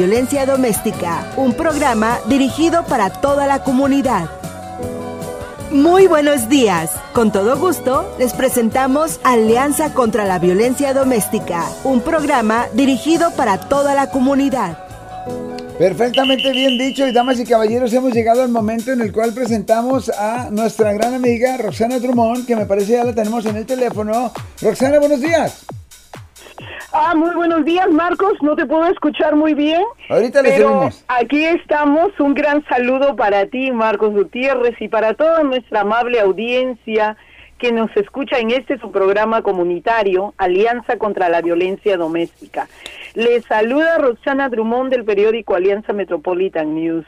violencia doméstica, un programa dirigido para toda la comunidad. Muy buenos días. Con todo gusto, les presentamos Alianza contra la Violencia Doméstica, un programa dirigido para toda la comunidad. Perfectamente bien dicho y damas y caballeros, hemos llegado al momento en el cual presentamos a nuestra gran amiga Roxana Drummond, que me parece ya la tenemos en el teléfono. Roxana, buenos días. Ah, muy buenos días, Marcos. No te puedo escuchar muy bien. Ahorita le pero Aquí estamos. Un gran saludo para ti, Marcos Gutiérrez, y para toda nuestra amable audiencia que nos escucha en este su programa comunitario, Alianza contra la Violencia Doméstica. Les saluda Roxana Drummond del periódico Alianza Metropolitan News.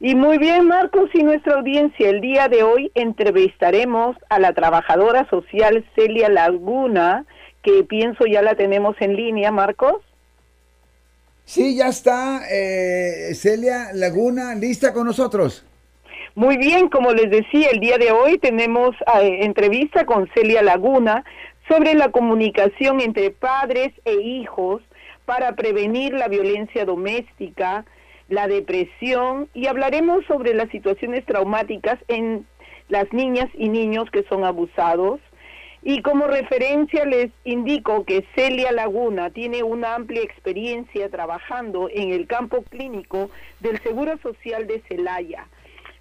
Y muy bien, Marcos y nuestra audiencia, el día de hoy entrevistaremos a la trabajadora social Celia Laguna, que pienso ya la tenemos en línea, Marcos. Sí, ya está eh, Celia Laguna lista con nosotros. Muy bien, como les decía, el día de hoy tenemos eh, entrevista con Celia Laguna sobre la comunicación entre padres e hijos para prevenir la violencia doméstica, la depresión y hablaremos sobre las situaciones traumáticas en las niñas y niños que son abusados, y como referencia les indico que Celia Laguna tiene una amplia experiencia trabajando en el campo clínico del Seguro Social de Celaya.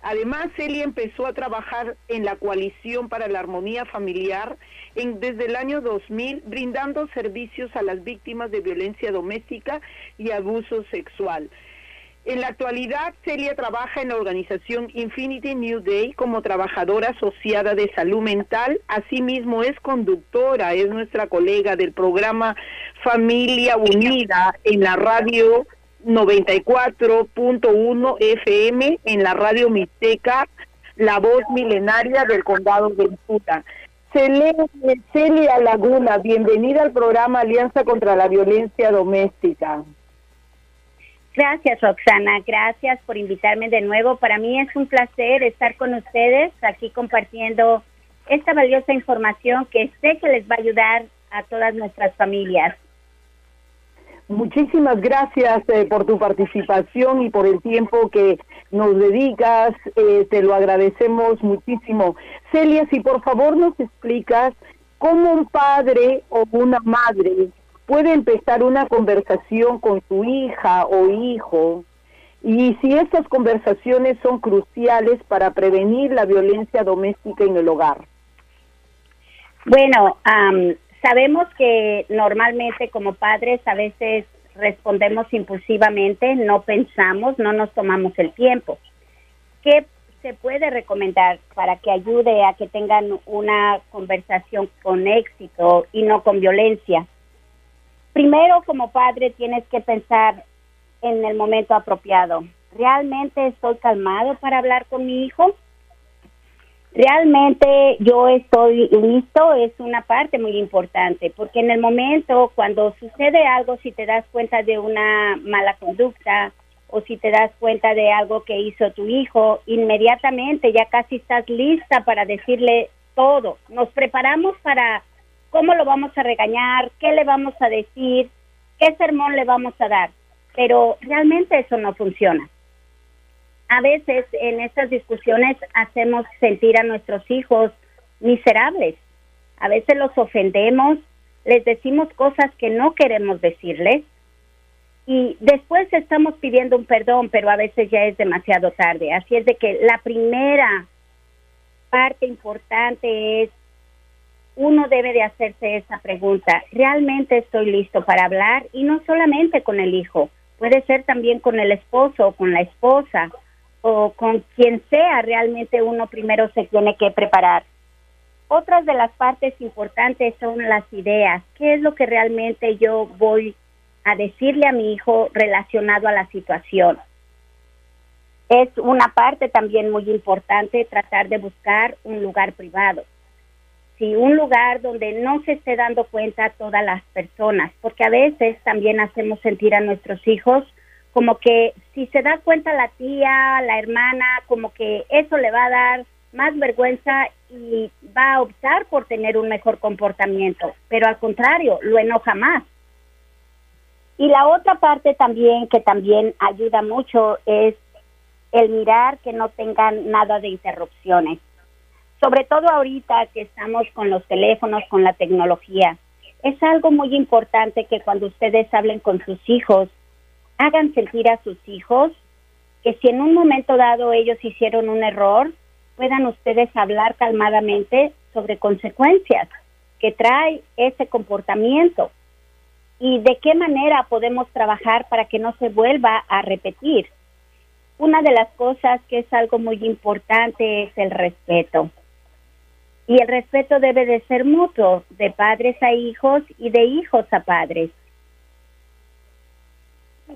Además, Celia empezó a trabajar en la Coalición para la Armonía Familiar en, desde el año 2000, brindando servicios a las víctimas de violencia doméstica y abuso sexual. En la actualidad, Celia trabaja en la organización Infinity New Day como trabajadora asociada de salud mental. Asimismo, es conductora, es nuestra colega del programa Familia Unida en la radio 94.1 FM, en la radio Mixteca, la voz milenaria del condado de Utah. Celia Laguna, bienvenida al programa Alianza contra la Violencia Doméstica. Gracias, Roxana. Gracias por invitarme de nuevo. Para mí es un placer estar con ustedes aquí compartiendo esta valiosa información que sé que les va a ayudar a todas nuestras familias. Muchísimas gracias eh, por tu participación y por el tiempo que nos dedicas. Eh, te lo agradecemos muchísimo. Celia, si por favor nos explicas cómo un padre o una madre puede empezar una conversación con su hija o hijo y si estas conversaciones son cruciales para prevenir la violencia doméstica en el hogar. Bueno, sabemos que normalmente como padres a veces respondemos impulsivamente, no pensamos, no nos tomamos el tiempo. ¿Qué se puede recomendar para que ayude a que tengan una conversación con éxito y no con violencia? Primero como padre tienes que pensar en el momento apropiado. ¿Realmente estoy calmado para hablar con mi hijo? Realmente yo estoy listo es una parte muy importante, porque en el momento cuando sucede algo, si te das cuenta de una mala conducta o si te das cuenta de algo que hizo tu hijo, inmediatamente ya casi estás lista para decirle todo. Nos preparamos para cómo lo vamos a regañar, qué le vamos a decir, qué sermón le vamos a dar. Pero realmente eso no funciona. A veces en estas discusiones hacemos sentir a nuestros hijos miserables. A veces los ofendemos, les decimos cosas que no queremos decirles y después estamos pidiendo un perdón, pero a veces ya es demasiado tarde. Así es de que la primera parte importante es uno debe de hacerse esa pregunta. ¿Realmente estoy listo para hablar? Y no solamente con el hijo, puede ser también con el esposo o con la esposa o con quien sea realmente uno primero se tiene que preparar. Otras de las partes importantes son las ideas. ¿Qué es lo que realmente yo voy a decirle a mi hijo relacionado a la situación? Es una parte también muy importante tratar de buscar un lugar privado sí, un lugar donde no se esté dando cuenta todas las personas, porque a veces también hacemos sentir a nuestros hijos como que si se da cuenta la tía, la hermana, como que eso le va a dar más vergüenza y va a optar por tener un mejor comportamiento, pero al contrario, lo enoja más. Y la otra parte también que también ayuda mucho es el mirar que no tengan nada de interrupciones. Sobre todo ahorita que estamos con los teléfonos, con la tecnología. Es algo muy importante que cuando ustedes hablen con sus hijos, hagan sentir a sus hijos que si en un momento dado ellos hicieron un error, puedan ustedes hablar calmadamente sobre consecuencias que trae ese comportamiento y de qué manera podemos trabajar para que no se vuelva a repetir. Una de las cosas que es algo muy importante es el respeto. Y el respeto debe de ser mutuo, de padres a hijos y de hijos a padres.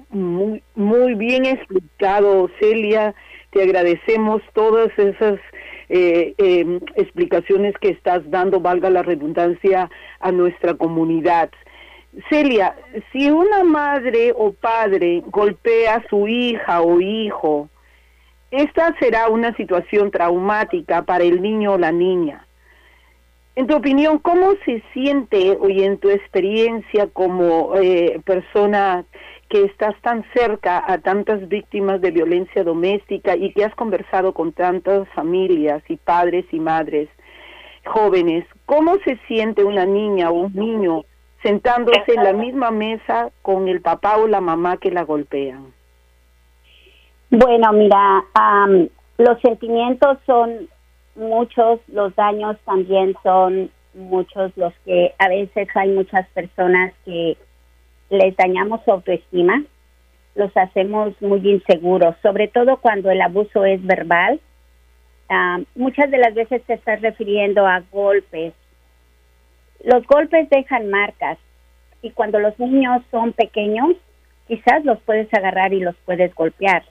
Muy, muy bien explicado, Celia. Te agradecemos todas esas eh, em, explicaciones que estás dando, valga la redundancia, a nuestra comunidad. Celia, si una madre o padre golpea a su hija o hijo, esta será una situación traumática para el niño o la niña. En tu opinión, ¿cómo se siente hoy en tu experiencia como eh, persona que estás tan cerca a tantas víctimas de violencia doméstica y que has conversado con tantas familias y padres y madres jóvenes? ¿Cómo se siente una niña o un niño sentándose en la misma mesa con el papá o la mamá que la golpean? Bueno, mira, los sentimientos son muchos, los daños también son muchos, los que a veces hay muchas personas que les dañamos su autoestima, los hacemos muy inseguros, sobre todo cuando el abuso es verbal. Ah, muchas de las veces te estás refiriendo a golpes. Los golpes dejan marcas y cuando los niños son pequeños, quizás los puedes agarrar y los puedes golpear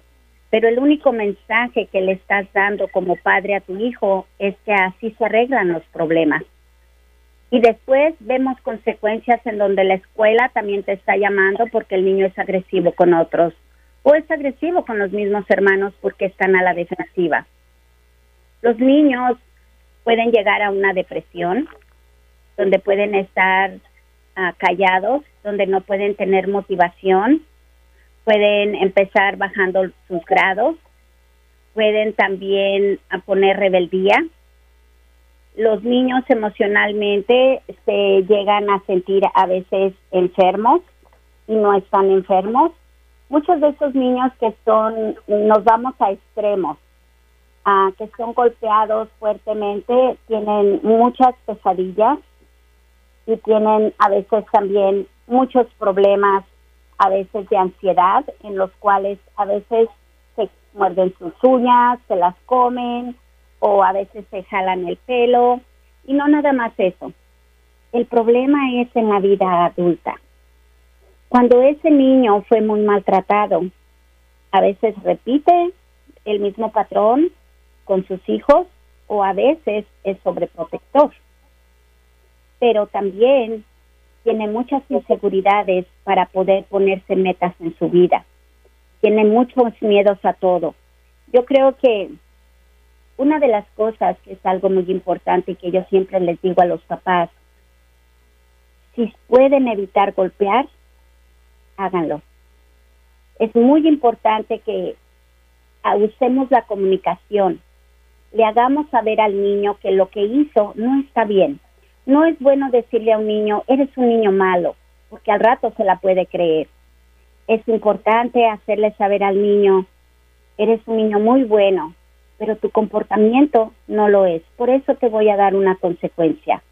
pero el único mensaje que le estás dando como padre a tu hijo es que así se arreglan los problemas. Y después vemos consecuencias en donde la escuela también te está llamando porque el niño es agresivo con otros o es agresivo con los mismos hermanos porque están a la defensiva. Los niños pueden llegar a una depresión donde pueden estar ah, callados, donde no pueden tener motivación, pueden empezar bajando sus grados, pueden también poner rebeldía. Los niños emocionalmente se llegan a sentir a veces enfermos y no están enfermos. Muchos de estos niños que son, nos vamos a extremos, que son golpeados fuertemente, tienen muchas pesadillas y tienen a veces también muchos problemas a veces de ansiedad, en los cuales a veces se muerden sus uñas, se las comen o a veces se jalan el pelo y no nada más eso. El problema es en la vida adulta. Cuando ese niño fue muy maltratado, a veces repite el mismo patrón con sus hijos o a veces es sobreprotector. Pero también tiene muchas inseguridades para poder ponerse metas en su vida. Tiene muchos miedos a todo. Yo creo que una de las cosas que es algo muy importante y que yo siempre les digo a los papás, si pueden evitar golpear, háganlo. Es muy importante que usemos la comunicación, le hagamos saber al niño que lo que hizo no está bien, no es bueno decirle a un niño, eres un niño malo, porque al rato se la puede creer. Es importante hacerle saber al niño, eres un niño muy bueno, pero tu comportamiento no lo es. Por eso te voy a dar una consecuencia.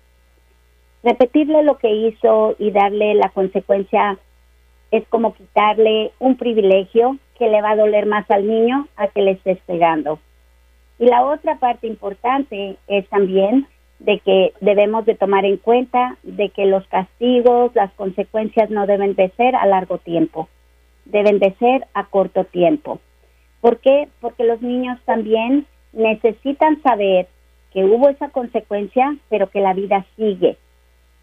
Repetirle lo que hizo y darle la consecuencia es como quitarle un privilegio que le va a doler más al niño a que le estés pegando. Y la otra parte importante es también de que debemos de tomar en cuenta de que los castigos, las consecuencias no deben de ser a largo tiempo, deben de ser a corto tiempo. ¿Por qué? Porque los niños también necesitan saber que hubo esa consecuencia, pero que la vida sigue.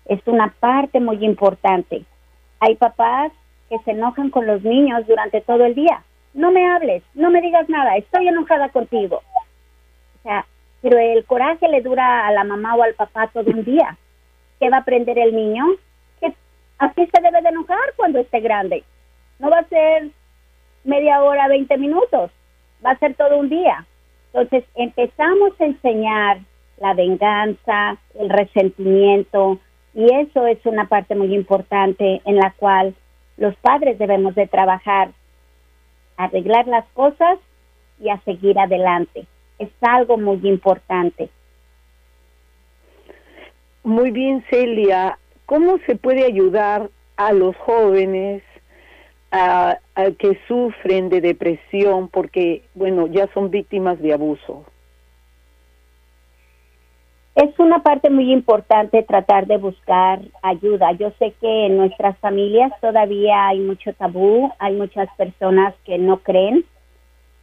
Es una parte muy importante. Hay papás que se enojan con los niños durante todo el día. No me hables, no me digas nada, estoy enojada contigo. O sea, pero el coraje le dura a la mamá o al papá todo un día. ¿Qué va a aprender el niño? Que así se debe de enojar cuando esté grande. No va a ser media hora, 20 minutos, va a ser todo un día. Entonces empezamos a enseñar la venganza, el resentimiento, y eso es una parte muy importante en la cual los padres debemos de trabajar, arreglar las cosas y a seguir adelante. Es algo muy importante. Muy bien, Celia. ¿Cómo se puede ayudar a los jóvenes a, que sufren de depresión porque, bueno, ya son víctimas de abuso? Es una parte muy importante tratar de buscar ayuda. Yo sé que en nuestras familias todavía hay mucho tabú, hay muchas personas que no creen,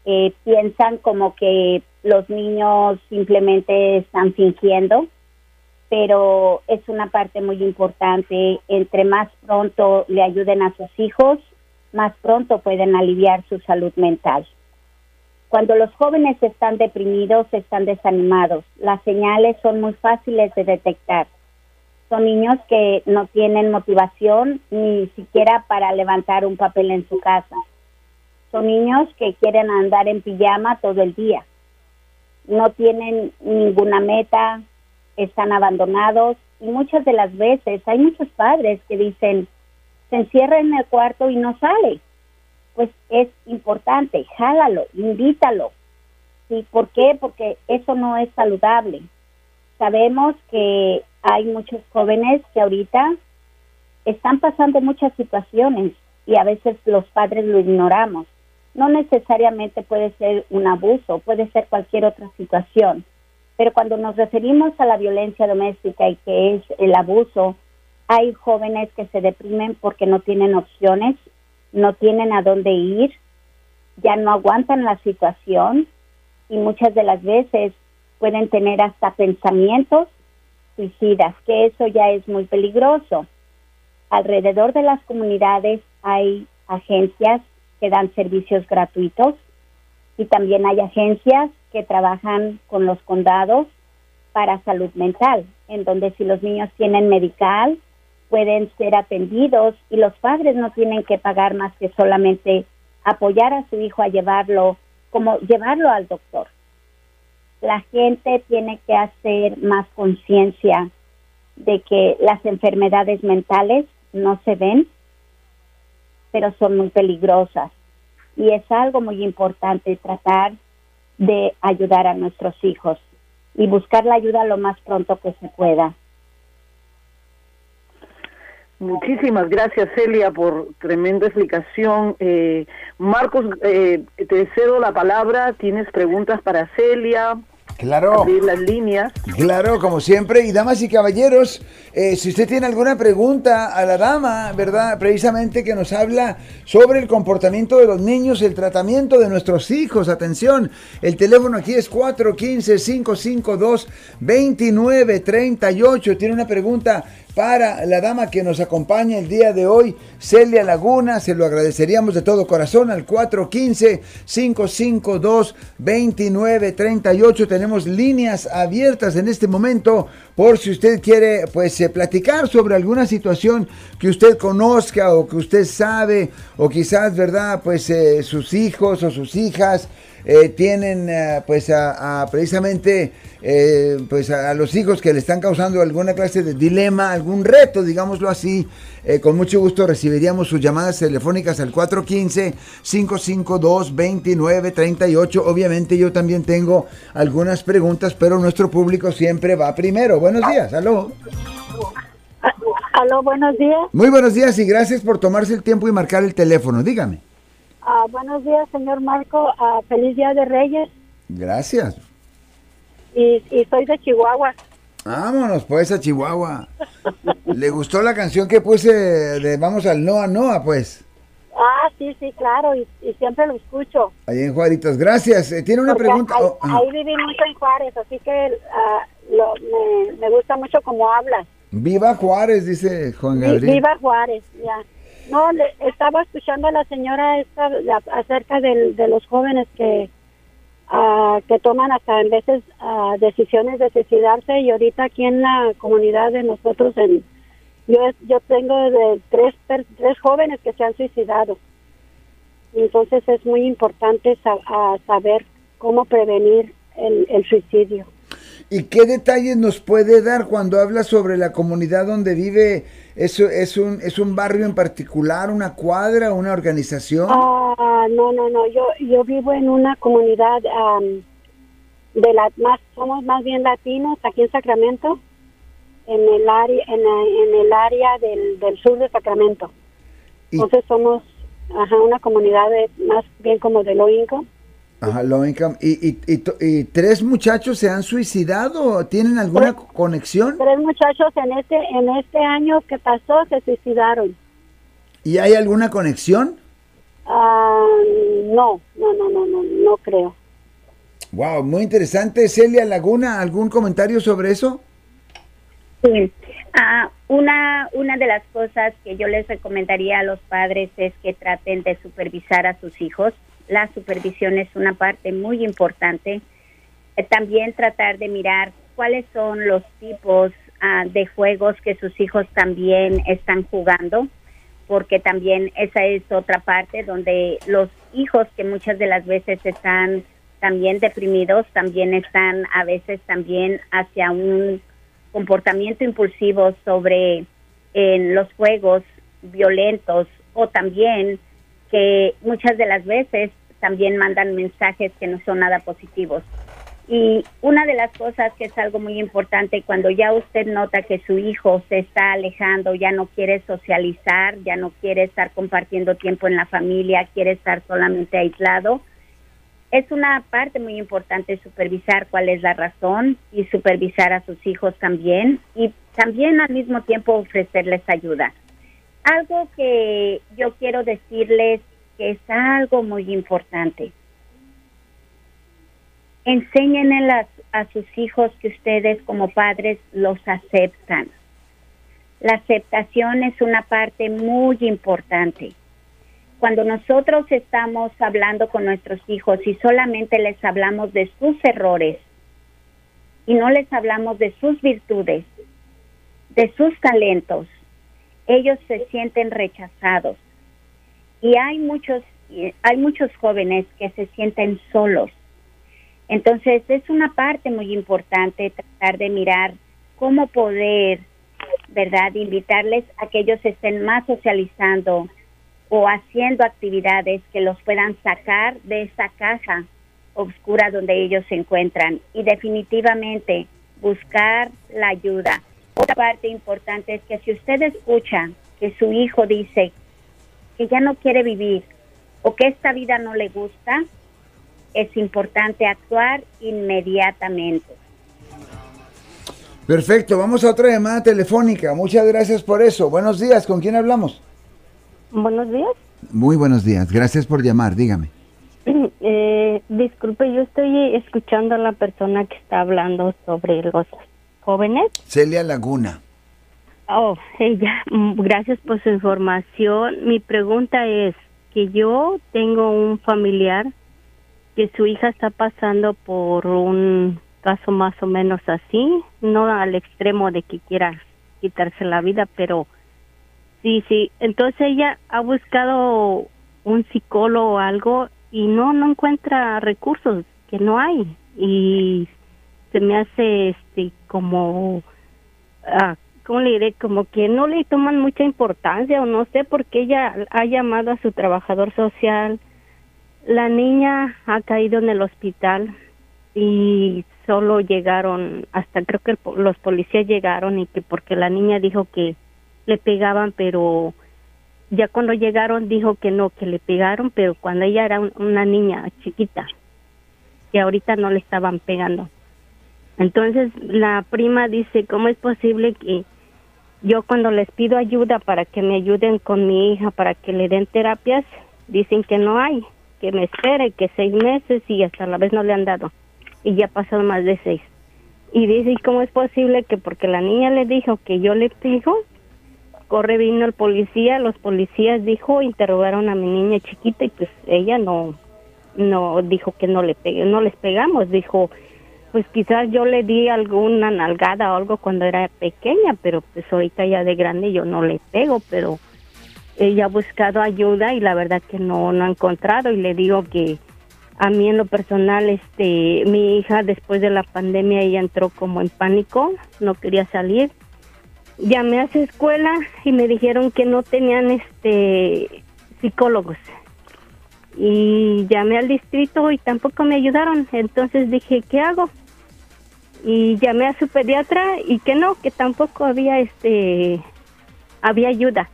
eh, piensan como que los niños simplemente están fingiendo, pero es una parte muy importante. Entre más pronto le ayuden a sus hijos, más pronto pueden aliviar su salud mental. Cuando los jóvenes están deprimidos, están desanimados. Las señales son muy fáciles de detectar. Son niños que no tienen motivación ni siquiera para levantar un papel en su casa. Son niños que quieren andar en pijama todo el día. No tienen ninguna meta, están abandonados y muchas de las veces hay muchos padres que dicen, se encierra en el cuarto y no sale pues es importante, jálalo, invítalo. ¿Sí? ¿Por qué? Porque eso no es saludable. Sabemos que hay muchos jóvenes que ahorita están pasando muchas situaciones y a veces los padres lo ignoramos. No necesariamente puede ser un abuso, puede ser cualquier otra situación. Pero cuando nos referimos a la violencia doméstica y que es el abuso, hay jóvenes que se deprimen porque no tienen opciones no tienen a dónde ir, ya no aguantan la situación y muchas de las veces pueden tener hasta pensamientos suicidas, que eso ya es muy peligroso. Alrededor de las comunidades hay agencias que dan servicios gratuitos y también hay agencias que trabajan con los condados para salud mental, en donde si los niños tienen medical, pueden ser atendidos y los padres no tienen que pagar más que solamente apoyar a su hijo a llevarlo, como llevarlo al doctor. La gente tiene que hacer más conciencia de que las enfermedades mentales no se ven, pero son muy peligrosas. Y es algo muy importante tratar de ayudar a nuestros hijos y buscar la ayuda lo más pronto que se pueda. Muchísimas gracias, Celia, por tremenda explicación. Eh, Marcos, eh, te cedo la palabra. ¿Tienes preguntas para Celia? Claro. Abrir las líneas. Claro, como siempre. Y damas y caballeros, eh, si usted tiene alguna pregunta a la dama, ¿verdad? Precisamente que nos habla sobre el comportamiento de los niños, el tratamiento de nuestros hijos. Atención, el teléfono aquí es 415-552-2938. Tiene una pregunta para la dama que nos acompaña el día de hoy, Celia Laguna. Se lo agradeceríamos de todo corazón al 415-552-2938. Tenemos líneas abiertas en este momento por si usted quiere pues eh, platicar sobre alguna situación que usted conozca o que usted sabe o quizás, ¿verdad? Pues eh, sus hijos o sus hijas eh, tienen pues a, precisamente pues a, los hijos que le están causando alguna clase de dilema, algún reto, digámoslo así, con mucho gusto recibiríamos sus llamadas telefónicas al 415-552-2938. Obviamente yo también tengo algunas preguntas, pero nuestro público siempre va primero. Buenos días, aló. Aló, buenos días. Muy buenos días y gracias por tomarse el tiempo y marcar el teléfono. Dígame. Ah, buenos días, señor Marco. Ah, feliz Día de Reyes. Gracias. Y, y soy de Chihuahua. Vámonos pues a Chihuahua. ¿Le gustó la canción que puse de Vamos al Noa Noa pues? Ah, sí, sí, claro, y, siempre lo escucho. Ahí en Juaritos, gracias. Eh, tiene una pregunta. Ahí, oh, ahí, viví mucho en Juárez, así que ah, me, gusta mucho cómo hablas. Viva Juárez, dice Juan Gabriel. Viva Juárez, ya. No, estaba escuchando a la señora esta, acerca de los jóvenes que uh, que toman hasta en veces uh, decisiones de suicidarse y ahorita aquí en la comunidad de nosotros en, Yo, yo tengo de tres, tres jóvenes que se han suicidado. Entonces es muy importante saber cómo prevenir el, el suicidio. ¿Y qué detalles nos puede dar cuando habla sobre la comunidad donde vive? ¿Eso es un, es un barrio en particular, una cuadra, una organización? Ah, no, no, no. Yo, yo vivo en una comunidad de la más, somos más bien latinos aquí en Sacramento, en el área, en, el área del, del sur de Sacramento. Entonces somos ajá, una comunidad más bien como de low income. Ajá, low income. ¿Y, y, y, tres muchachos se han suicidado? ¿Tienen alguna conexión? Tres muchachos en este, en este año que pasó se suicidaron. ¿Y hay alguna conexión? Ah, no, no, no, no, no, no creo. Wow, muy interesante. Celia Laguna, ¿algún comentario sobre eso? Sí. Ah, una, una de las cosas que yo les recomendaría a los padres es que traten de supervisar a sus hijos. La supervisión es una parte muy importante. Eh, también tratar de mirar cuáles son los tipos ah, de juegos que sus hijos también están jugando, porque también esa es otra parte donde los hijos que muchas de las veces están también deprimidos, también están a veces también hacia un comportamiento impulsivo sobre en los juegos violentos o también que muchas de las veces también mandan mensajes que no son nada positivos. Y una de las cosas que es algo muy importante cuando ya usted nota que su hijo se está alejando, ya no quiere socializar, ya no quiere estar compartiendo tiempo en la familia, quiere estar solamente aislado, es una parte muy importante supervisar cuál es la razón y supervisar a sus hijos también y también al mismo tiempo ofrecerles ayuda. Algo que yo quiero decirles que es algo muy importante. Enséñenle a, a sus hijos que ustedes como padres los aceptan. La aceptación es una parte muy importante cuando nosotros estamos hablando con nuestros hijos y solamente les hablamos de sus errores y no les hablamos de sus virtudes, de sus talentos, ellos se sienten rechazados. Y hay muchos hay muchos jóvenes que se sienten solos. Entonces, es una parte muy importante tratar de mirar cómo poder, ¿verdad?, invitarles a que ellos estén más socializando, o haciendo actividades que los puedan sacar de esa caja oscura donde ellos se encuentran y definitivamente buscar la ayuda. Otra parte importante es que si usted escucha que su hijo dice que ya no quiere vivir o que esta vida no le gusta, es importante actuar inmediatamente. Perfecto, vamos a otra llamada telefónica. Muchas gracias por eso. Buenos días, ¿con quién hablamos? Buenos días. Muy buenos días. Gracias por llamar. Dígame. Eh, disculpe, yo estoy escuchando a la persona que está hablando sobre los jóvenes. Celia Laguna. Oh, ella. Mm, gracias por su información. Mi pregunta es que yo tengo un familiar que su hija está pasando por un caso más o menos así, no al extremo de que quiera quitarse la vida, pero Sí, sí. Entonces ella ha buscado un psicólogo o algo y no, no encuentra recursos, que no hay. Y se me hace este como, ah, ¿cómo le diré? Como que no le toman mucha importancia o no sé por qué ella ha llamado a su trabajador social. La niña ha caído en el hospital y solo llegaron, hasta creo que los policías llegaron y que porque la niña dijo que le pegaban, pero ya cuando llegaron dijo que no, que le pegaron, pero cuando ella era una niña chiquita, que ahorita no le estaban pegando. Entonces la prima dice, ¿cómo es posible que yo cuando les pido ayuda para que me ayuden con mi hija, para que le den terapias, dicen que no hay, que me espere, que seis meses y hasta la vez no le han dado. Y ya pasado más de seis. Y dice, ¿cómo es posible que porque la niña le dijo que yo le pego, corre vino el policía, los policías dijo, interrogaron a mi niña chiquita y pues ella no no dijo que no le pegue, no les pegamos, dijo, pues quizás yo le di alguna nalgada o algo cuando era pequeña, pero pues ahorita ya de grande yo no le pego, pero ella ha buscado ayuda y la verdad que no, no ha encontrado y le digo que a mí en lo personal, este, mi hija después de la pandemia ella entró como en pánico, no quería salir. Llamé a su escuela y me dijeron que no tenían este psicólogos. Y llamé al distrito y tampoco me ayudaron. Entonces dije, ¿qué hago? Y llamé a su pediatra y que no, que tampoco había este había ayuda.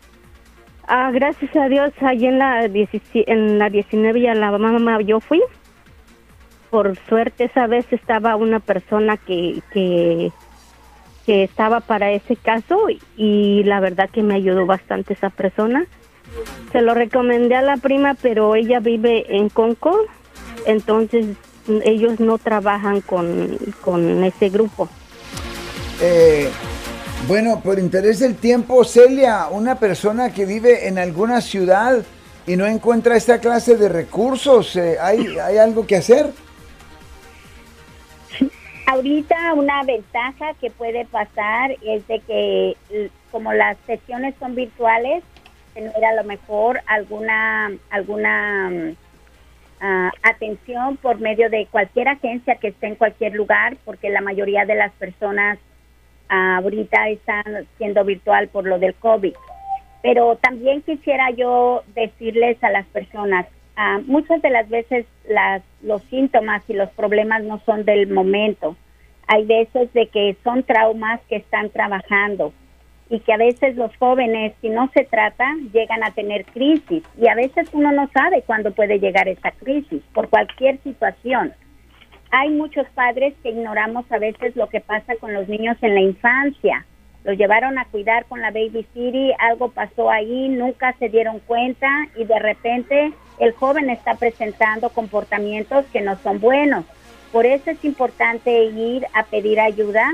Ah, gracias a Dios, allí en la, en la 19 ya la mamá yo fui. Por suerte esa vez estaba una persona que, que, que estaba para ese caso y la verdad que me ayudó bastante esa persona. Se lo recomendé a la prima, pero ella vive en Concord, entonces ellos no trabajan con, con ese grupo. Eh, bueno, por interés del tiempo, Celia, una persona que vive en alguna ciudad y no encuentra esta clase de recursos, eh, ¿hay, ¿hay algo que hacer? Ahorita una ventaja que puede pasar es de que como las sesiones son virtuales, tener a lo mejor alguna alguna ah, atención por medio de cualquier agencia que esté en cualquier lugar, porque la mayoría de las personas ahorita están siendo virtual por lo del COVID. Pero también quisiera yo decirles a las personas, ah, muchas de las veces las, los síntomas y los problemas no son del momento. Hay veces de que son traumas que están trabajando y que a veces los jóvenes, si no se trata, llegan a tener crisis. Y a veces uno no sabe cuándo puede llegar esa crisis, por cualquier situación. Hay muchos padres que ignoramos a veces lo que pasa con los niños en la infancia. Los llevaron a cuidar con la Baby City, algo pasó ahí, nunca se dieron cuenta y de repente el joven está presentando comportamientos que no son buenos. Por eso es importante ir a pedir ayuda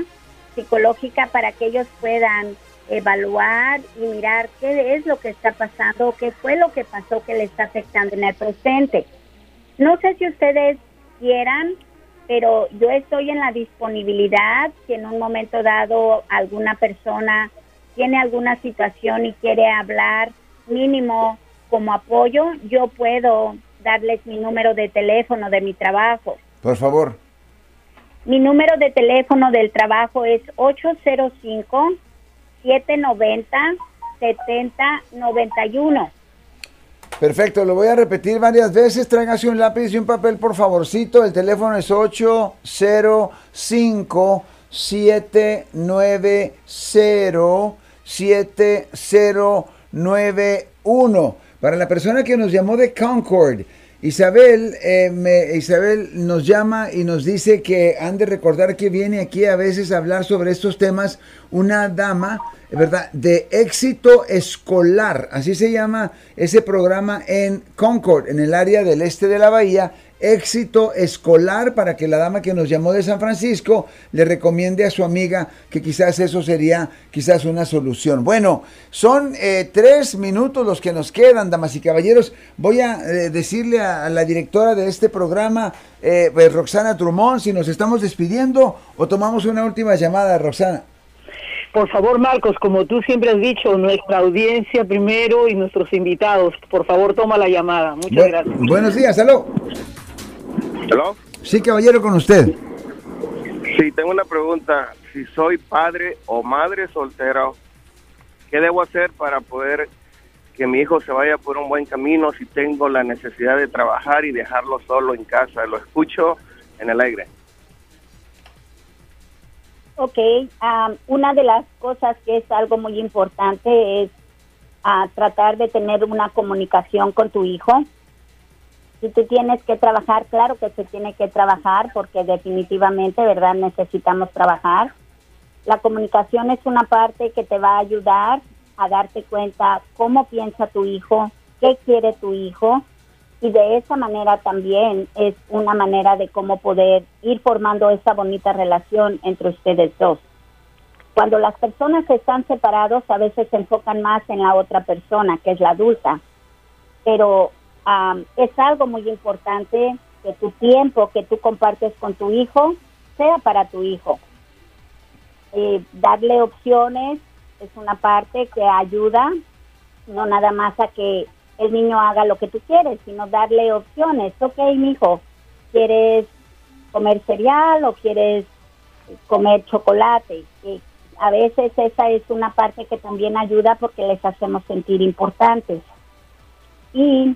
psicológica para que ellos puedan evaluar y mirar qué es lo que está pasando, qué fue lo que pasó que le está afectando en el presente. No sé si ustedes quieran pero yo estoy en la disponibilidad si en un momento dado alguna persona tiene alguna situación y quiere hablar mínimo como apoyo, yo puedo darles mi número de teléfono de mi trabajo. Por favor. Mi número de teléfono del trabajo es 805 790 7091. Perfecto, lo voy a repetir varias veces. Tráigase un lápiz y un papel, por favorcito. El teléfono es 805 790 7091. Para la persona que nos llamó de Concord, Isabel, eh, Isabel nos llama y nos dice que han de recordar que viene aquí a veces a hablar sobre estos temas una dama ¿verdad? De éxito escolar, así se llama ese programa en Concord, en el área del este de la bahía, éxito escolar para que la dama que nos llamó de San Francisco le recomiende a su amiga que quizás eso sería quizás una solución. Bueno, son eh, tres minutos los que nos quedan, damas y caballeros. Voy a eh, decirle a, la directora de este programa, eh, pues, Roxana Trumón, si nos estamos despidiendo o tomamos una última llamada, Roxana. Por favor, Marcos, como tú siempre has dicho, nuestra audiencia primero y nuestros invitados, por favor, toma la llamada. Muchas gracias. Buenos días, aló. ¿Aló? Sí, caballero, con usted. Sí, tengo una pregunta. Si soy padre o madre soltera, ¿qué debo hacer para poder que mi hijo se vaya por un buen camino si tengo la necesidad de trabajar y dejarlo solo en casa? Lo escucho en el aire. Ok, una de las cosas que es algo muy importante es ah, tratar de tener una comunicación con tu hijo. Si tú tienes que trabajar, claro que se tiene que trabajar porque definitivamente, ¿verdad? Necesitamos trabajar. La comunicación es una parte que te va a ayudar a darte cuenta cómo piensa tu hijo, qué quiere tu hijo y de esa manera también es una manera de cómo poder ir formando esa bonita relación entre ustedes dos. Cuando las personas están separados, a veces se enfocan más en la otra persona, que es la adulta, pero es algo muy importante que tu tiempo que tú compartes con tu hijo sea para tu hijo. Eh, darle opciones es una parte que ayuda, no nada más a que el niño haga lo que tú quieres, sino darle opciones. Ok, hijo, ¿quieres comer cereal o quieres comer chocolate? Y a veces esa es una parte que también ayuda porque les hacemos sentir importantes. Y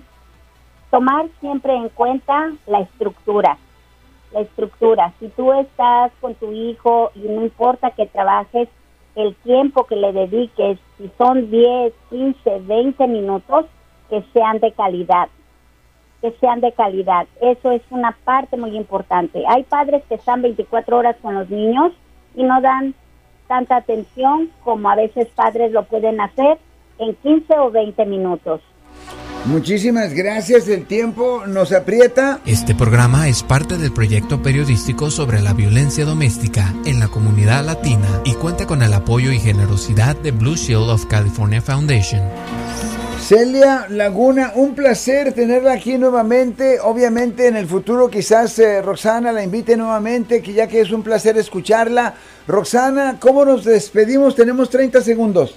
tomar siempre en cuenta la estructura. La estructura. Si tú estás con tu hijo y no importa que trabajes, el tiempo que le dediques, si son 10, 15, 20 minutos, que sean de calidad, que sean de calidad. Eso es una parte muy importante. Hay padres que están 24 horas con los niños y no dan tanta atención como a veces padres lo pueden hacer en 15 o 20 minutos. Muchísimas gracias, el tiempo nos aprieta. Este programa es parte del proyecto periodístico sobre la violencia doméstica en la comunidad latina y cuenta con el apoyo y generosidad de Blue Shield of California Foundation. Celia Laguna, un placer tenerla aquí nuevamente. Obviamente en el futuro quizás eh, Roxana la invite nuevamente, que ya que es un placer escucharla. Roxana, ¿cómo nos despedimos? Tenemos 30 segundos.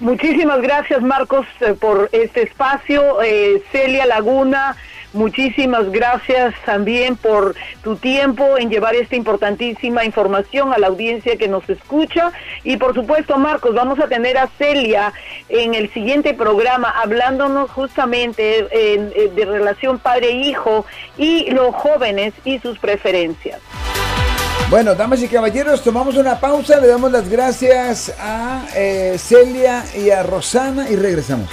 Muchísimas gracias Marcos eh, por este espacio. Eh, Celia Laguna, muchísimas gracias también por tu tiempo en llevar esta importantísima información a la audiencia que nos escucha. Y por supuesto Marcos, vamos a tener a Celia en el siguiente programa hablándonos justamente eh, de relación padre-hijo y los jóvenes y sus preferencias. Bueno, damas y caballeros, tomamos una pausa, le damos las gracias a eh, Celia y a Rosana y regresamos.